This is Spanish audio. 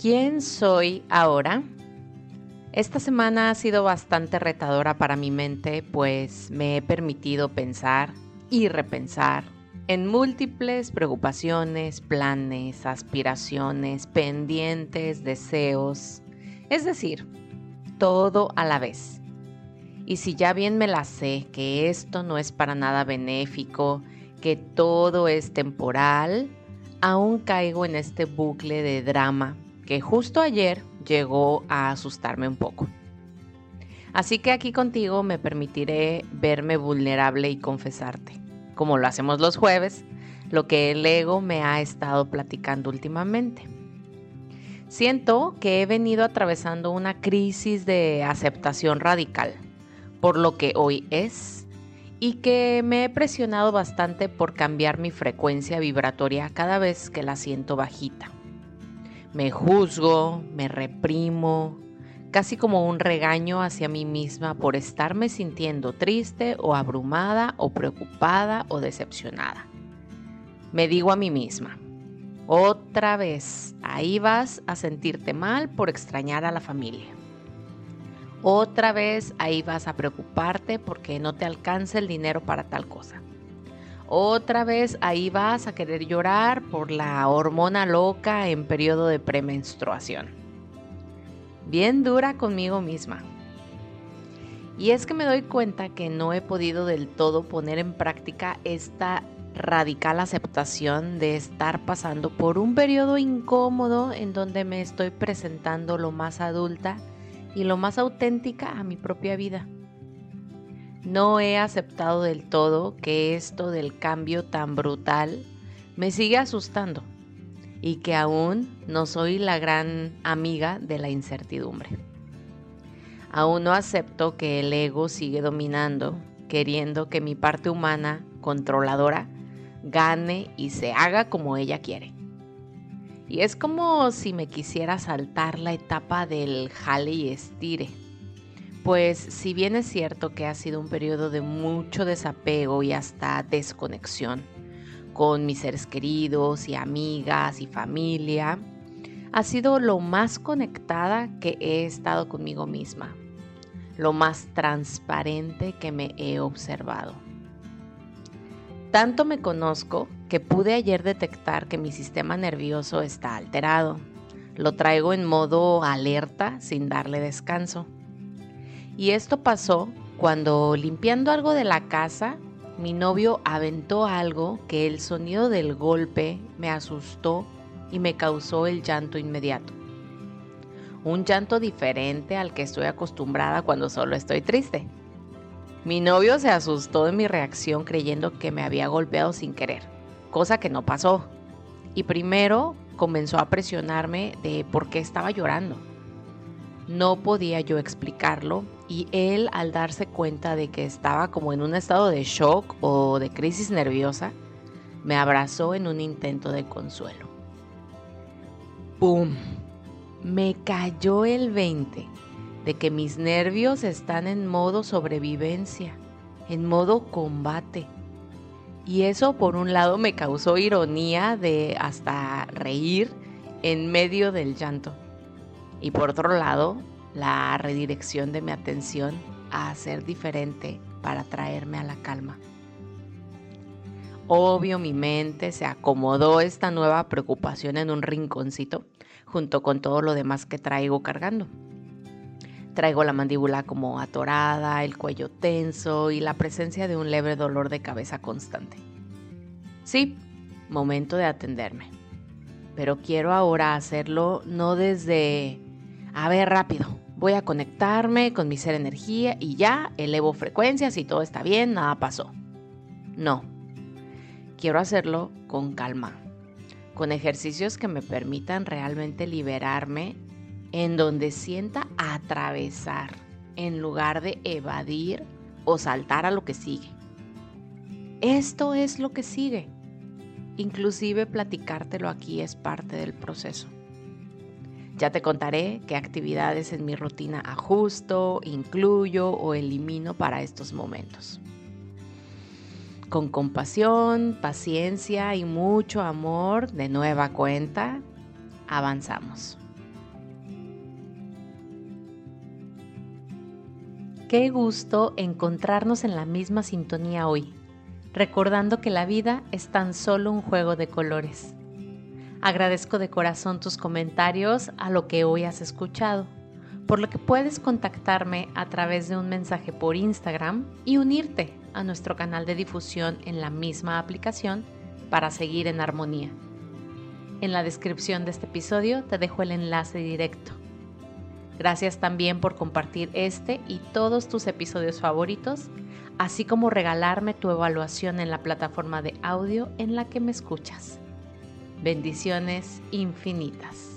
¿Quién soy ahora? Esta semana ha sido bastante retadora para mi mente, pues me he permitido pensar y repensar en múltiples preocupaciones, planes, aspiraciones, pendientes, deseos, es decir, todo a la vez. Y si ya bien me la sé que esto no es para nada benéfico, que todo es temporal, aún caigo en este bucle de drama que justo ayer llegó a asustarme un poco. Así que aquí contigo me permitiré verme vulnerable y confesarte, como lo hacemos los jueves, lo que el ego me ha estado platicando últimamente. Siento que he venido atravesando una crisis de aceptación radical por lo que hoy es y que me he presionado bastante por cambiar mi frecuencia vibratoria cada vez que la siento bajita. Me juzgo, me reprimo, casi como un regaño hacia mí misma por estarme sintiendo triste o abrumada o preocupada o decepcionada. Me digo a mí misma, otra vez, ahí vas a sentirte mal por extrañar a la familia. Otra vez ahí vas a preocuparte porque no te alcanza el dinero para tal cosa. Otra vez ahí vas a querer llorar por la hormona loca en periodo de premenstruación. Bien dura conmigo misma. Y es que me doy cuenta que no he podido del todo poner en práctica esta radical aceptación de estar pasando por un periodo incómodo en donde me estoy presentando lo más adulta y lo más auténtica a mi propia vida. No he aceptado del todo que esto del cambio tan brutal me sigue asustando y que aún no soy la gran amiga de la incertidumbre. Aún no acepto que el ego sigue dominando, queriendo que mi parte humana, controladora, gane y se haga como ella quiere. Y es como si me quisiera saltar la etapa del jale y estire pues si bien es cierto que ha sido un periodo de mucho desapego y hasta desconexión con mis seres queridos y amigas y familia, ha sido lo más conectada que he estado conmigo misma, lo más transparente que me he observado. Tanto me conozco que pude ayer detectar que mi sistema nervioso está alterado. Lo traigo en modo alerta sin darle descanso. Y esto pasó cuando limpiando algo de la casa, mi novio aventó algo que el sonido del golpe me asustó y me causó el llanto inmediato. Un llanto diferente al que estoy acostumbrada cuando solo estoy triste. Mi novio se asustó de mi reacción creyendo que me había golpeado sin querer, cosa que no pasó. Y primero comenzó a presionarme de por qué estaba llorando. No podía yo explicarlo y él al darse cuenta de que estaba como en un estado de shock o de crisis nerviosa, me abrazó en un intento de consuelo. ¡Pum! Me cayó el 20 de que mis nervios están en modo sobrevivencia, en modo combate. Y eso por un lado me causó ironía de hasta reír en medio del llanto. Y por otro lado, la redirección de mi atención a ser diferente para traerme a la calma. Obvio, mi mente se acomodó esta nueva preocupación en un rinconcito junto con todo lo demás que traigo cargando. Traigo la mandíbula como atorada, el cuello tenso y la presencia de un leve dolor de cabeza constante. Sí, momento de atenderme. Pero quiero ahora hacerlo no desde a ver rápido, voy a conectarme con mi ser energía y ya elevo frecuencias y todo está bien, nada pasó. No, quiero hacerlo con calma, con ejercicios que me permitan realmente liberarme en donde sienta atravesar en lugar de evadir o saltar a lo que sigue. Esto es lo que sigue. Inclusive platicártelo aquí es parte del proceso. Ya te contaré qué actividades en mi rutina ajusto, incluyo o elimino para estos momentos. Con compasión, paciencia y mucho amor, de nueva cuenta, avanzamos. Qué gusto encontrarnos en la misma sintonía hoy, recordando que la vida es tan solo un juego de colores. Agradezco de corazón tus comentarios a lo que hoy has escuchado, por lo que puedes contactarme a través de un mensaje por Instagram y unirte a nuestro canal de difusión en la misma aplicación para seguir en armonía. En la descripción de este episodio te dejo el enlace directo. Gracias también por compartir este y todos tus episodios favoritos, así como regalarme tu evaluación en la plataforma de audio en la que me escuchas. Bendiciones infinitas.